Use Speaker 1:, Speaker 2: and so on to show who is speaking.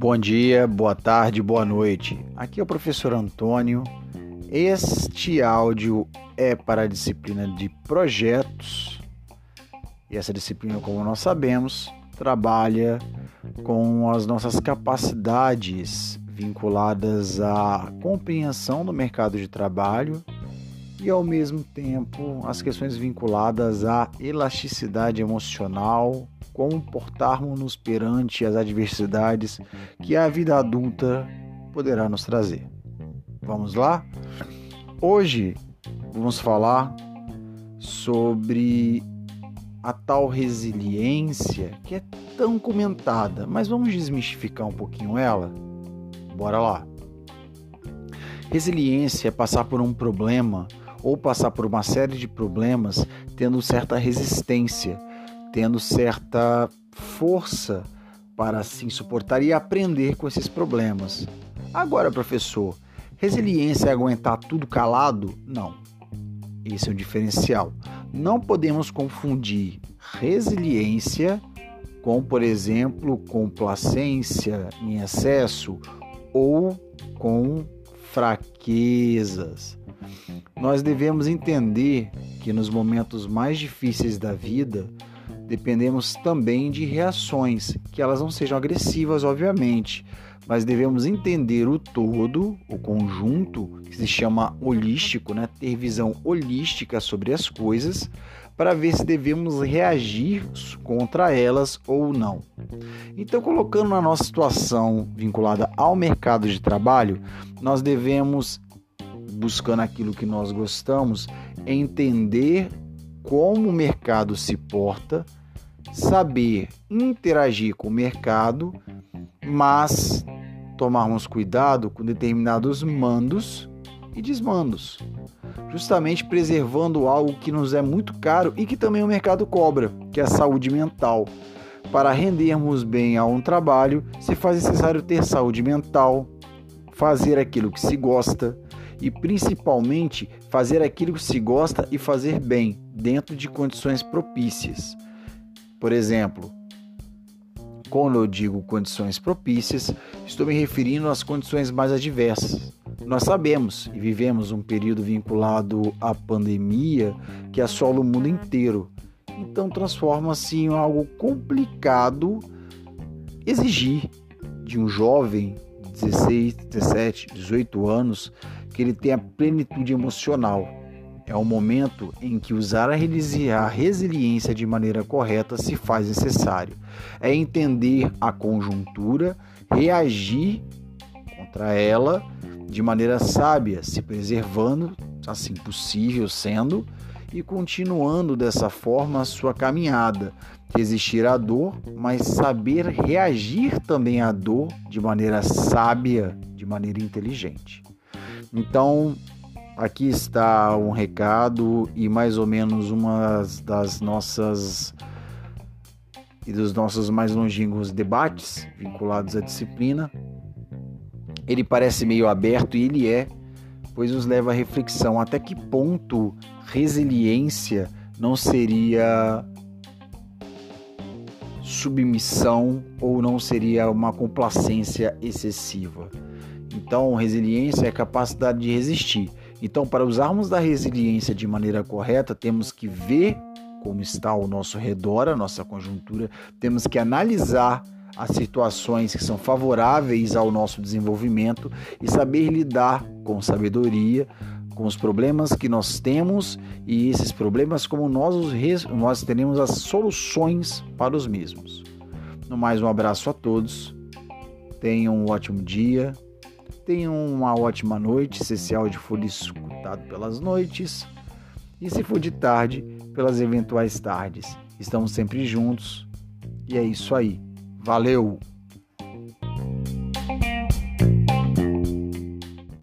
Speaker 1: Bom dia, boa tarde, boa noite. Aqui é o professor Antônio. Este áudio é para a disciplina de projetos. E essa disciplina, como nós sabemos, trabalha com as nossas capacidades vinculadas à compreensão do mercado de trabalho e, ao mesmo tempo, as questões vinculadas à elasticidade emocional, como portarmos-nos perante as adversidades que a vida adulta poderá nos trazer. Vamos lá? Hoje vamos falar sobre a tal resiliência que é tão comentada, mas vamos desmistificar um pouquinho ela? Bora lá. Resiliência é passar por um problema ou passar por uma série de problemas tendo certa resistência tendo certa força para assim suportar e aprender com esses problemas. Agora, professor, resiliência é aguentar tudo calado? Não. Esse é o diferencial. Não podemos confundir resiliência com, por exemplo, complacência em excesso ou com fraquezas. Nós devemos entender que nos momentos mais difíceis da vida, dependemos também de reações, que elas não sejam agressivas, obviamente, mas devemos entender o todo, o conjunto, que se chama holístico, né? ter visão holística sobre as coisas, para ver se devemos reagir contra elas ou não. Então, colocando na nossa situação vinculada ao mercado de trabalho, nós devemos, buscando aquilo que nós gostamos, entender como o mercado se porta saber interagir com o mercado, mas tomarmos cuidado com determinados mandos e desmandos, justamente preservando algo que nos é muito caro e que também o mercado cobra, que é a saúde mental. Para rendermos bem a um trabalho, se faz necessário ter saúde mental, fazer aquilo que se gosta e principalmente fazer aquilo que se gosta e fazer bem, dentro de condições propícias. Por exemplo, quando eu digo condições propícias, estou me referindo às condições mais adversas. Nós sabemos e vivemos um período vinculado à pandemia que assola o mundo inteiro. Então transforma-se em algo complicado exigir de um jovem de 16, 17, 18 anos que ele tenha plenitude emocional é o momento em que usar a resiliência de maneira correta se faz necessário. É entender a conjuntura, reagir contra ela de maneira sábia, se preservando, assim possível sendo, e continuando dessa forma a sua caminhada. Resistir à dor, mas saber reagir também à dor de maneira sábia, de maneira inteligente. Então, Aqui está um recado e mais ou menos uma das nossas e dos nossos mais longínquos debates vinculados à disciplina. Ele parece meio aberto e ele é, pois nos leva à reflexão até que ponto resiliência não seria submissão ou não seria uma complacência excessiva. Então, resiliência é a capacidade de resistir. Então, para usarmos da resiliência de maneira correta, temos que ver como está ao nosso redor, a nossa conjuntura, temos que analisar as situações que são favoráveis ao nosso desenvolvimento e saber lidar com sabedoria com os problemas que nós temos e esses problemas como nós, os, nós teremos as soluções para os mesmos. No mais, um abraço a todos. Tenham um ótimo dia. Tenham uma ótima noite, se esse áudio for escutado pelas noites e se for de tarde, pelas eventuais tardes. Estamos sempre juntos e é isso aí. Valeu!